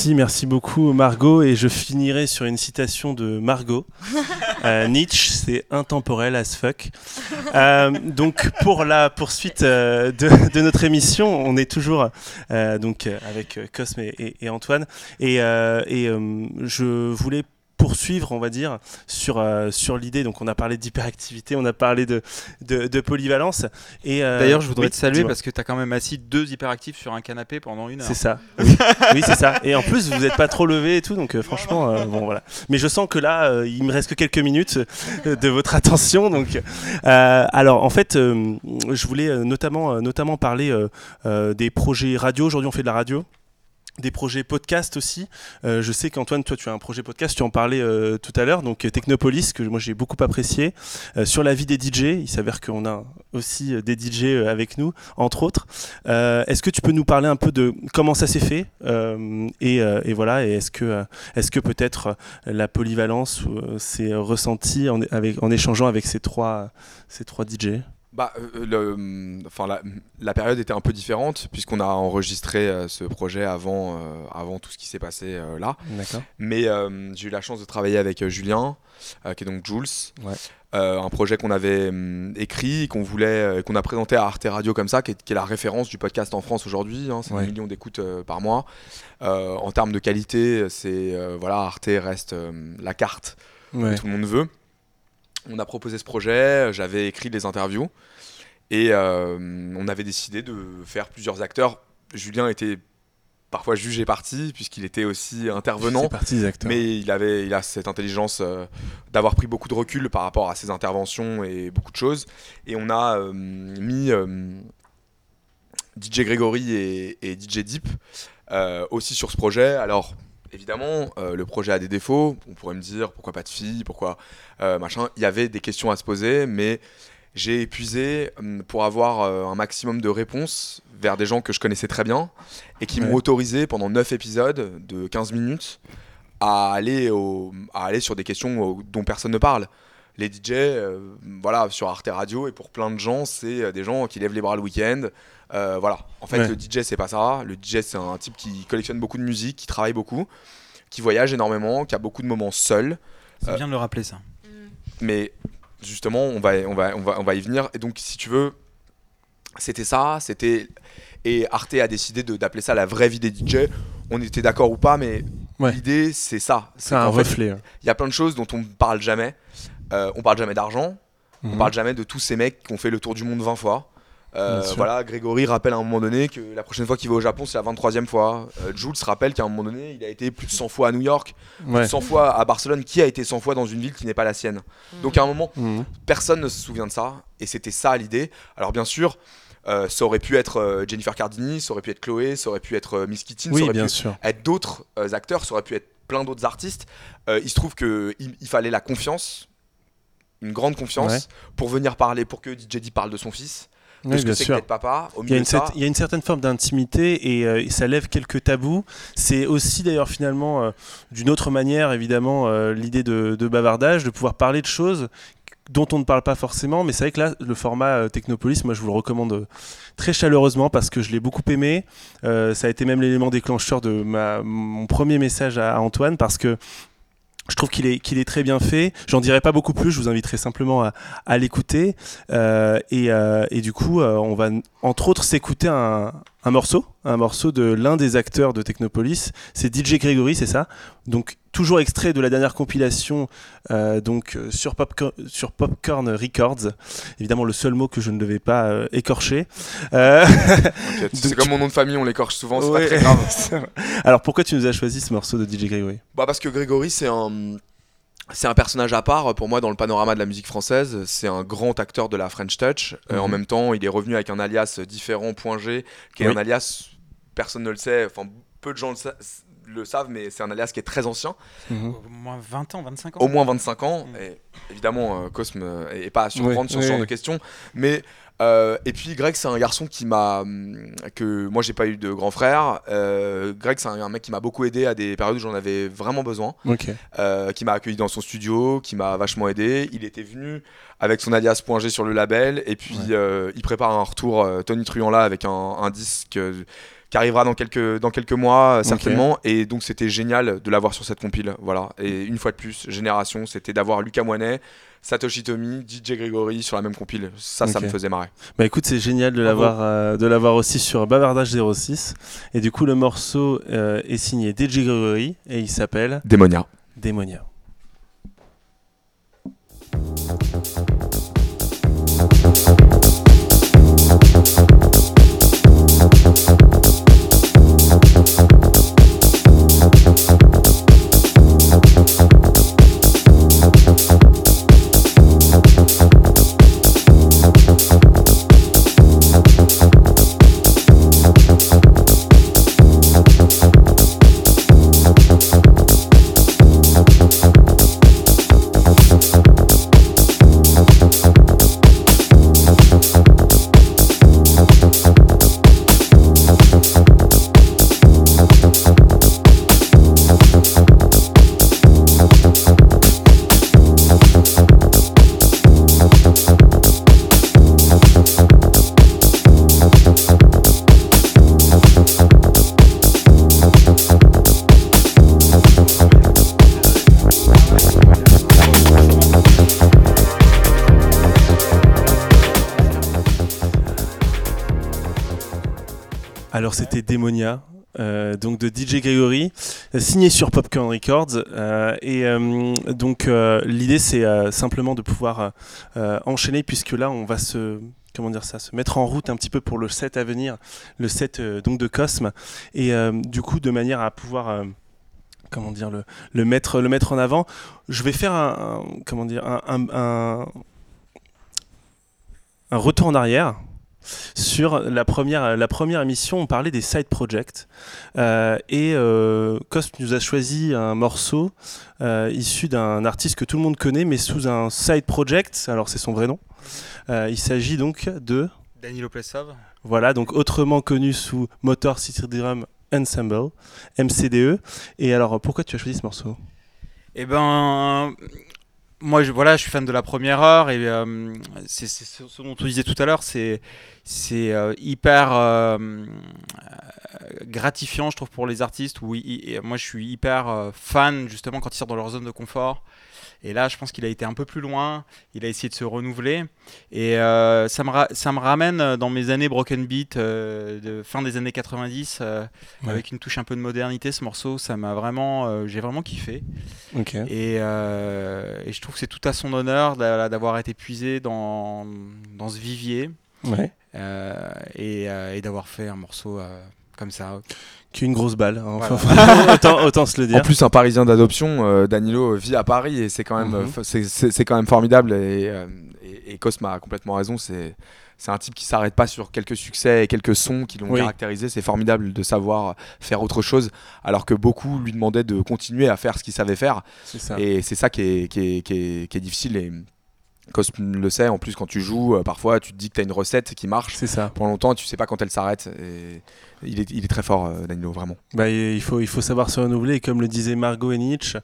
Merci, merci beaucoup Margot. Et je finirai sur une citation de Margot. Euh, Nietzsche, c'est intemporel as fuck. Euh, donc pour la poursuite euh, de, notre émission, on est toujours donc avec Cosme et, Antoine. Et, et je voulais poursuivre, on va dire, sur, euh, sur l'idée. Donc, on a parlé d'hyperactivité, on a parlé de, de, polyvalence. Et euh, D'ailleurs, je voudrais te saluer parce que tu as quand même assis deux hyperactifs sur un canapé pendant une heure. C'est ça. Oui, c'est ça. Et en plus, vous n'êtes pas trop levé et tout, donc euh, franchement, bon, voilà. Mais je sens que là, il me reste que quelques minutes de votre attention. Donc, alors, en fait, je voulais notamment, notamment parler des projets radio. Aujourd'hui, on fait de la radio des projets podcast aussi. Euh, je sais qu'Antoine, toi, tu as un projet podcast, tu en parlais euh, tout à l'heure, donc euh, Technopolis, que moi j'ai beaucoup apprécié. sur la vie des DJ, il s'avère qu'on a aussi des DJ avec nous, entre autres. est-ce que tu peux nous parler un peu de comment ça s'est fait et, voilà, et est-ce que, est-ce que peut-être la polyvalence s'est ressentie en, en échangeant avec ces trois, ces trois DJ bah, euh, le, enfin, la, la, période était un peu différente puisqu'on a enregistré euh, ce projet avant, euh, avant tout ce qui s'est passé là. Mais j'ai eu la chance de travailler avec Julien, qui est donc Jules. un projet qu'on avait écrit, qu'on voulait, qu'on a présenté à Arte Radio comme ça, qui est, la référence du podcast en France aujourd'hui. Hein, c'est un million d'écoutes par mois. en termes de qualité, c'est voilà, Arte reste la carte que tout le monde veut on a proposé ce projet, j'avais écrit des interviews et euh, on avait décidé de faire plusieurs acteurs. Julien était parfois jugé parti puisqu'il était aussi intervenant, mais il avait, il a cette intelligence euh, d'avoir pris beaucoup de recul par rapport à ses interventions et beaucoup de choses. Et on a euh, mis DJ Grégory et, et DJ Deep aussi sur ce projet. Alors évidemment, euh, le projet a des défauts. On pourrait me dire pourquoi pas de filles, pourquoi euh, machin. Il y avait des questions à se poser, mais j'ai épuisé hum, pour avoir euh, un maximum de réponses vers des gens que je connaissais très bien et qui m'ont autorisé pendant 9 épisodes de 15 minutes à aller, à aller sur des questions dont personne ne parle les DJ, euh, voilà, sur Arte Radio, et pour plein de gens, c'est euh, des gens qui lèvent les bras le week-end. Euh, voilà. En fait, le DJ, c'est pas ça. Le DJ, c'est un type qui collectionne beaucoup de musique, qui travaille beaucoup, qui voyage énormément, qui a beaucoup de moments seul. C'est bien de le rappeler, ça. Mm. Mais justement, on va, on, va, on, va, on va y venir. Et donc, si tu veux, c'était ça, c'était. Et Arte a décidé d'appeler ça la vraie vie des DJ. On était d'accord ou pas, mais l'idée, c'est ça. C'est un reflet. Hein. Il y a plein de choses dont on ne parle jamais. Euh, on parle jamais d'argent, on mhm. parle jamais de tous ces mecs qui ont fait le tour du monde 20 fois. Voilà, Grégory rappelle à un moment donné que la prochaine fois qu'il va au Japon, c'est la 23e fois. Jules rappelle qu'à un moment donné, il a été plus de 100 fois à New York, plus de 100 fois à Barcelone. Qui a été 100 fois dans une ville qui n'est pas la sienne mmh. Donc à un moment, mmh. personne ne se souvient de ça. Et c'était ça l'idée. Alors bien sûr, euh, ça aurait pu être euh, Jennifer Cardini, ça aurait pu être Chloé, ça aurait pu être euh, Miss Kittin, ça aurait bien pu sûr. être d'autres acteurs, ça aurait pu être plein d'autres artistes. il se trouve qu'il il fallait la confiance, une grande confiance, pour venir parler, pour que DJ parle de son fils. De ce que c'est que papa, au il, y a une il y a une certaine forme d'intimité et, ça lève quelques tabous. C'est aussi d'ailleurs finalement d'une autre manière évidemment l'idée de, de, bavardage, de pouvoir parler de choses dont on ne parle pas forcément, mais c'est vrai que là, le format euh, Technopolis, moi je vous le recommande euh, très chaleureusement parce que je l'ai beaucoup aimé. Euh, ça a été même l'élément déclencheur de ma, mon premier message à Antoine parce que je trouve qu'il est, très bien fait. J'en dirai pas beaucoup plus, je vous inviterai simplement à, l'écouter. Euh, et, euh, et, du coup, euh, on va entre autres s'écouter un, morceau, de l'un des acteurs de Technopolis. C'est DJ Gregory, c'est ça? Toujours extrait de la dernière compilation euh, donc sur, Popcorn, sur Popcorn Records. Évidemment, le seul mot que je ne devais pas euh, écorcher. Euh... c'est comme mon nom de famille, on l'écorche souvent, c'est pas très grave. Alors pourquoi tu nous as choisi ce morceau de DJ Gregory? Bah parce que Gregory, c'est un c'est un personnage à part pour moi dans le panorama de la musique française. C'est un grand acteur de la French Touch. Euh, en mhm. même temps, il est revenu avec un alias différent, Point G, qui est un alias, personne ne le sait, enfin peu de gens le, savent, mais c'est un alias qui est très ancien. Mhm. Au moins 20 ans, 25 ans. Au moins 25 ans. Et évidemment, euh, Cosme n'est pas à surprendre sur ce genre de questions. Mais euh, et puis Greg, c'est un garçon qui m'a que moi j'ai pas eu de grand frère. Euh, Greg, c'est un, mec qui m'a beaucoup aidé à des périodes où j'en avais vraiment besoin. Euh, qui m'a accueilli dans son studio, qui m'a vachement aidé. Il était venu avec son alias Point G sur le label et puis il prépare un retour Tony Truant là avec un, disque qui arrivera dans quelques, dans quelques mois certainement. Et donc c'était génial de l'avoir sur cette compile. Voilà. Et une fois de plus, Génération, c'était d'avoir Lucas Moinet, Satoshi Tomi, DJ Gregory sur la même compile. Ça, ça me faisait marrer. Bah écoute, c'est génial de l'avoir euh, de l'avoir aussi sur Bavardage 06. Et du coup, le morceau euh, est signé DJ Gregory et il s'appelle Démonia. Démonia. Démonia, euh, donc de DJ Gregory, signé sur Popcorn Records. Euh, et euh, donc l'idée c'est simplement de pouvoir enchaîner puisque là on va se comment dire ça, se mettre en route un petit peu pour le set à venir, le set donc de Cosme, et du coup de manière à pouvoir comment dire le, mettre en avant, je vais faire comment dire un retour en arrière sur la première, la première émission, on parlait des side projects. Euh, et euh, Cost nous a choisi un morceau euh, issu d'un artiste que tout le monde connaît, mais sous un side project. Alors, c'est son vrai nom. il s'agit donc de. Danilo Plessov. Voilà, donc autrement connu sous Motor City Drum Ensemble, MCDE. Et alors, pourquoi tu as choisi ce morceau? Eh ben, moi, je, voilà, je suis fan de la première heure et euh, c'est ce dont on disait tout à l'heure, c'est c'est euh, hyper euh, gratifiant, je trouve, pour les artistes. Oui, moi, je suis hyper fan justement quand ils sortent dans leur zone de confort. Et là, je pense qu'il a été un peu plus loin. Il a essayé de se renouveler. Et euh, ça, me ça me ramène dans mes années Broken Beat euh, de fin des années 90, euh, avec une touche un peu de modernité. Ce morceau, ça m'a vraiment, j'ai vraiment kiffé. Et, et, je trouve que c'est tout à son honneur d'avoir été puisé dans, dans ce vivier. et, et d'avoir fait un morceau comme ça qui une grosse balle, hein. autant, se le dire. En plus, un Parisien d'adoption, euh, Danilo vit à Paris et c'est quand même, mhm. c'est quand même formidable. Et, euh, et, a complètement raison. C'est c'est un type qui s'arrête pas sur quelques succès et quelques sons qui l'ont caractérisé. C'est formidable de savoir faire autre chose, alors que beaucoup lui demandaient de continuer à faire ce qu'il savait faire. Et c'est ça qui est, qui, est, qui, est, qui est difficile. Et Cosme le sait, en plus quand tu joues, euh, parfois tu te dis que tu as une recette qui marche. C'est ça. Pendant longtemps, tu sais pas quand elle s'arrête. il, est, il est très fort, euh, Danilo, vraiment. Bah, il, faut, il faut savoir se renouveler. Et comme le disait Margot et Nietzsche,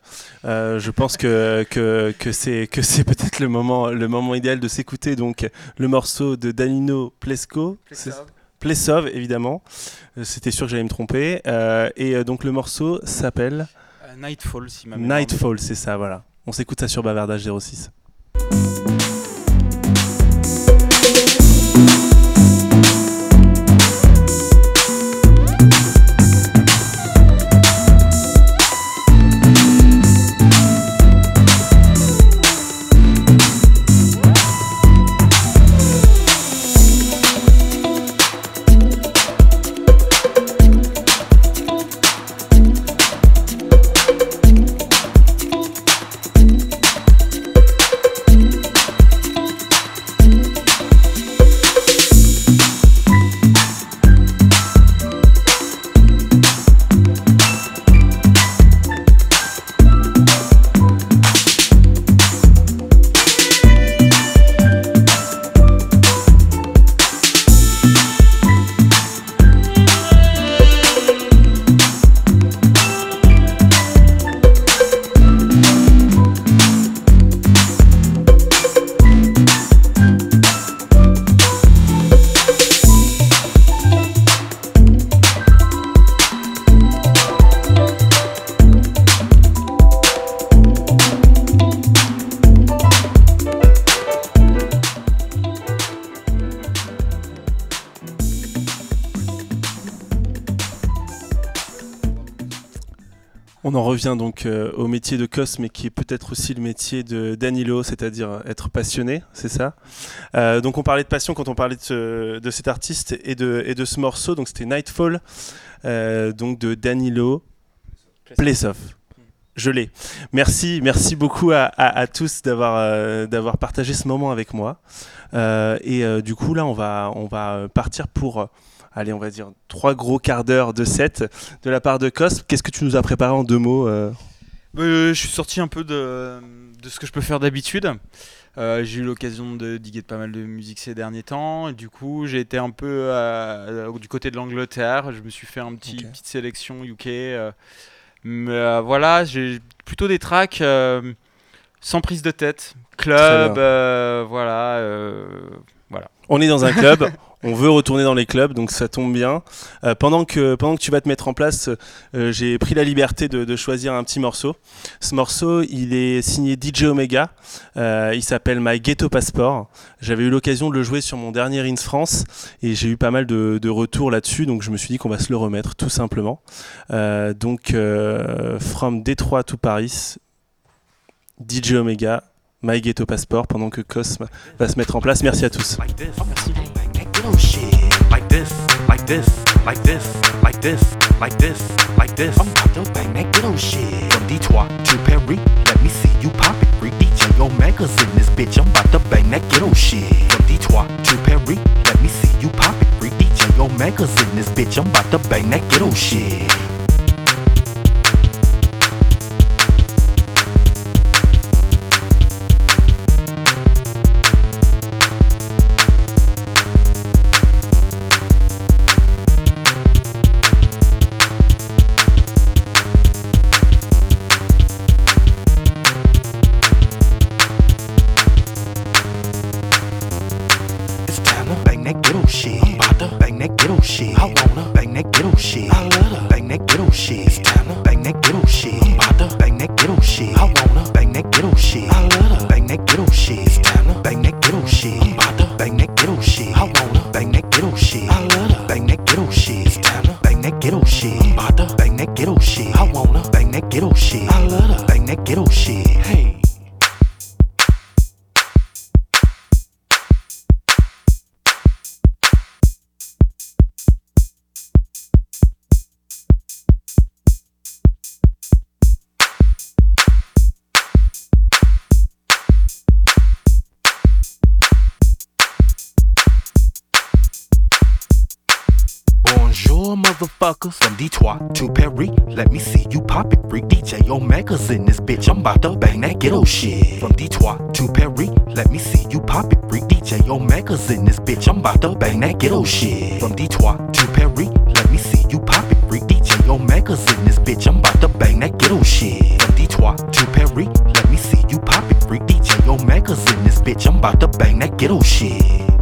euh, je pense que, que, que c'est, que c'est peut-être le moment, le moment idéal de s'écouter donc, le morceau de Danilo Plesco. Plesov, évidemment. C'était sûr que j'allais me tromper. et donc le morceau s'appelle Nightfall, si ma Nightfall, c'est ça, voilà. On s'écoute ça sur Bavardage 06. On en revient donc euh, au métier de Cos, mais qui est peut-être aussi le métier de Danilo, c'est-à-dire être passionné, c'est ça? Euh, Donc on parlait de passion quand on parlait de, cet artiste et de, et de ce morceau, donc c'était Nightfall, euh, donc de Danilo Plesov. Je l'ai. Merci, merci beaucoup à, tous d'avoir d'avoir partagé ce moment avec moi. et du coup là, on va on va partir pour allez, on va dire, trois gros quarts d'heure de set de la part de Cosp. Qu'est-ce que tu nous as préparé en deux mots euh euh, Je suis sorti un peu de, ce que je peux faire d'habitude. Euh, j'ai eu l'occasion de diguer de pas mal de musique ces derniers temps. Et du coup, j'ai été un peu du côté de l'Angleterre. Je me suis fait une petit, petite sélection UK. mais voilà, j'ai plutôt des tracks sans prise de tête. Club, voilà, voilà. On est dans un club, on veut retourner dans les clubs, donc ça tombe bien. Euh, pendant, que, pendant que tu vas te mettre en place, euh, j'ai pris la liberté de, choisir un petit morceau. Ce morceau, il est signé DJ Omega. Euh, il s'appelle My Ghetto Passport. J'avais eu l'occasion de le jouer sur mon dernier Ins France et j'ai eu pas mal de, de retours là-dessus, donc je me suis dit qu'on va se le remettre tout simplement. donc, From Detroit to Paris, DJ Omega, My Ghetto Passport, pendant que Cosme va se mettre en place. Merci à tous. Ghetto shit. Like this, like this, like this, like this, like this, like this. I'm about to bang that ghetto shit. From Detroit to Perry, let me see you pop it. Free DJ Omega's in this bitch. I'm about to bang that ghetto shit. From Detroit to Perry, let me see you pop it. Free DJ Omega's in this bitch. I'm about to bang that ghetto shit. shit. I wanna bang that ghetto shit. I love her bang that ghetto shit. It's time to bang that ghetto shit. I'm about to bang that ghetto shit. I wanna bang that ghetto shit. I love her bang that ghetto shit. It's time to bang that ghetto shit. I'm about to bang that ghetto shit. I wanna bang that ghetto shit. I let her bang that ghetto shit. It's time to bang that ghetto shit. I'm about to bang that ghetto shit. I wanna bang that ghetto shit. I let her bang that ghetto shit. Hey. Y'all motherfuckers. From Detroit to Perry, let me see you pop it. Freak DJ Omega's in this bitch. I'm about to bang that ghetto shit. From Detroit to Perry, let me see you pop it. Freak DJ Omega's in this bitch. I'm about to bang that ghetto shit. From Detroit to Perry, let me see you pop it. Freak DJ Omega's in this bitch. I'm about to bang that ghetto shit. From Detroit to Perry, let me see you pop it. Freak DJ Omega's in this bitch. I'm about to bang that ghetto shit.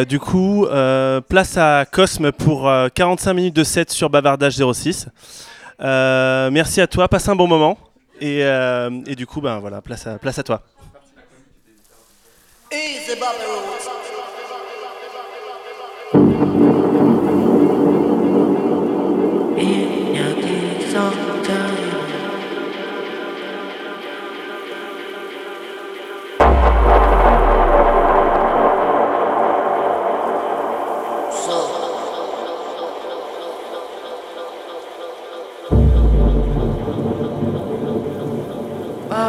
Euh, du coup, euh, place à Cosme pour euh, 45 minutes de set sur Bavardage 06. merci à toi, passe un bon moment. Et, du coup, ben voilà, place à, toi.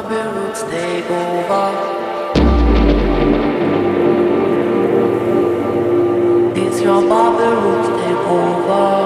spirits take over. It's your body roots take over.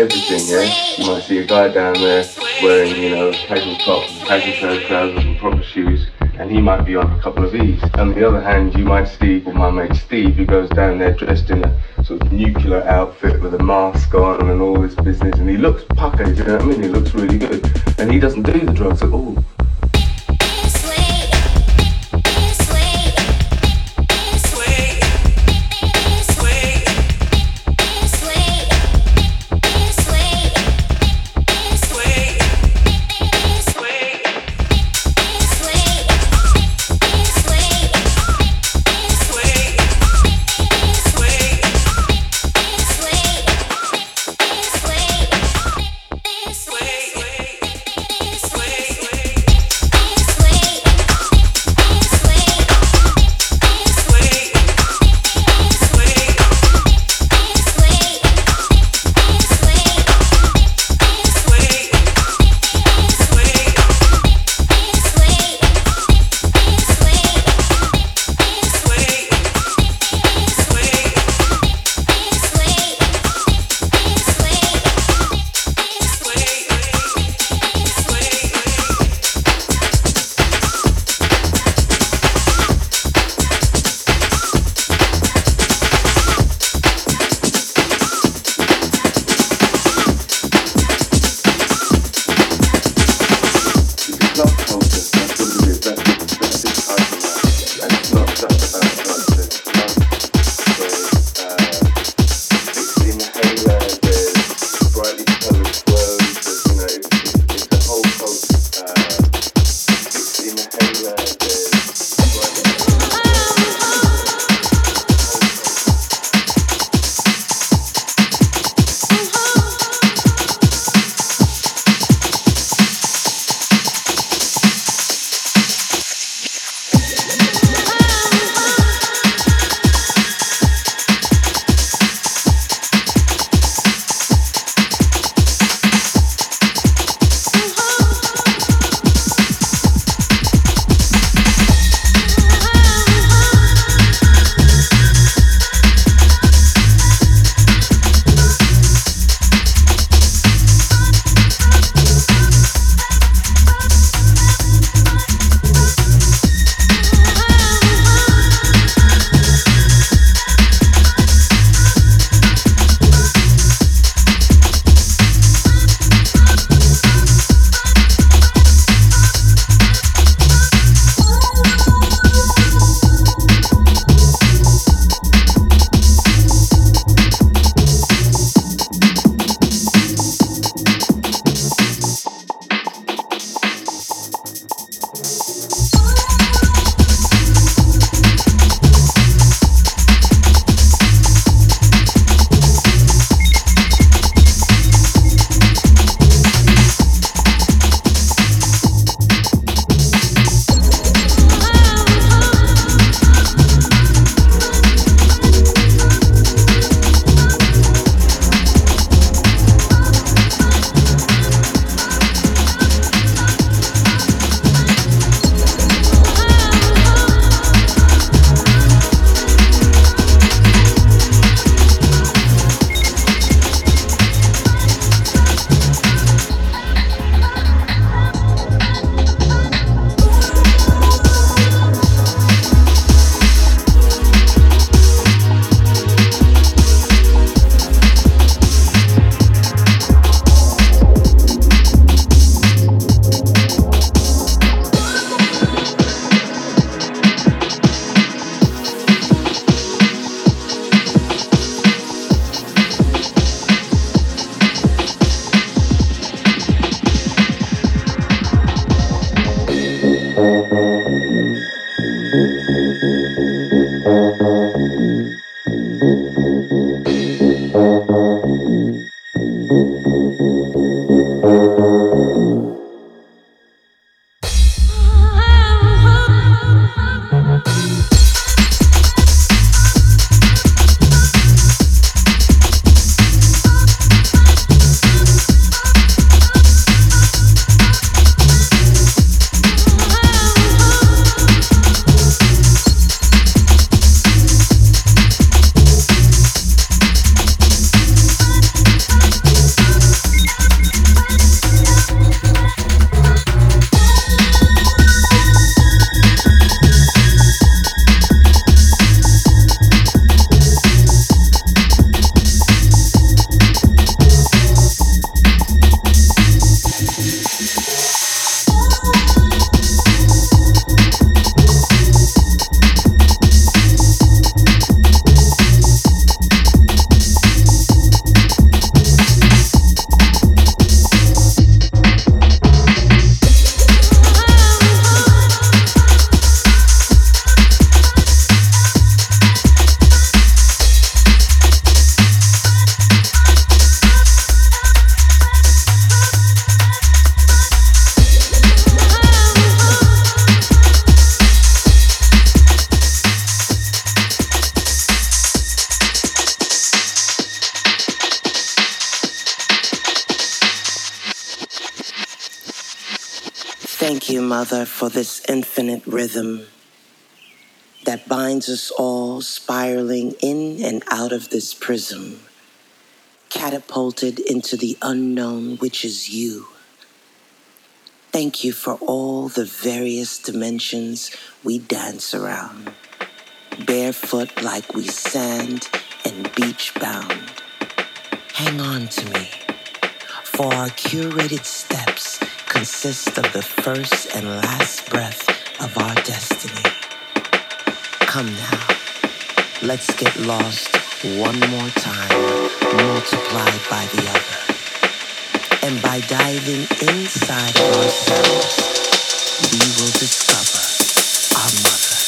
everything, yeah? You might see a guy down there wearing, you know, casual tops, casual shirt, trousers and proper shoes, and he might be on a couple of these. On the other hand, you might see well, my mate Steve, who goes down there dressed in a sort of nuclear outfit with a mask on and all this business, and he looks puckered, you know what I mean? He looks really good, and he doesn't do the drugs at all. Prism, catapulted into the unknown, which is you. Thank you for all the various dimensions we dance around, barefoot like we sand and beach bound. Hang on to me, for our curated steps consist of the first and last breath of our destiny. Come now, let's get lost one more time, multiplied by the other. And by diving inside of ourselves, we will discover our mother.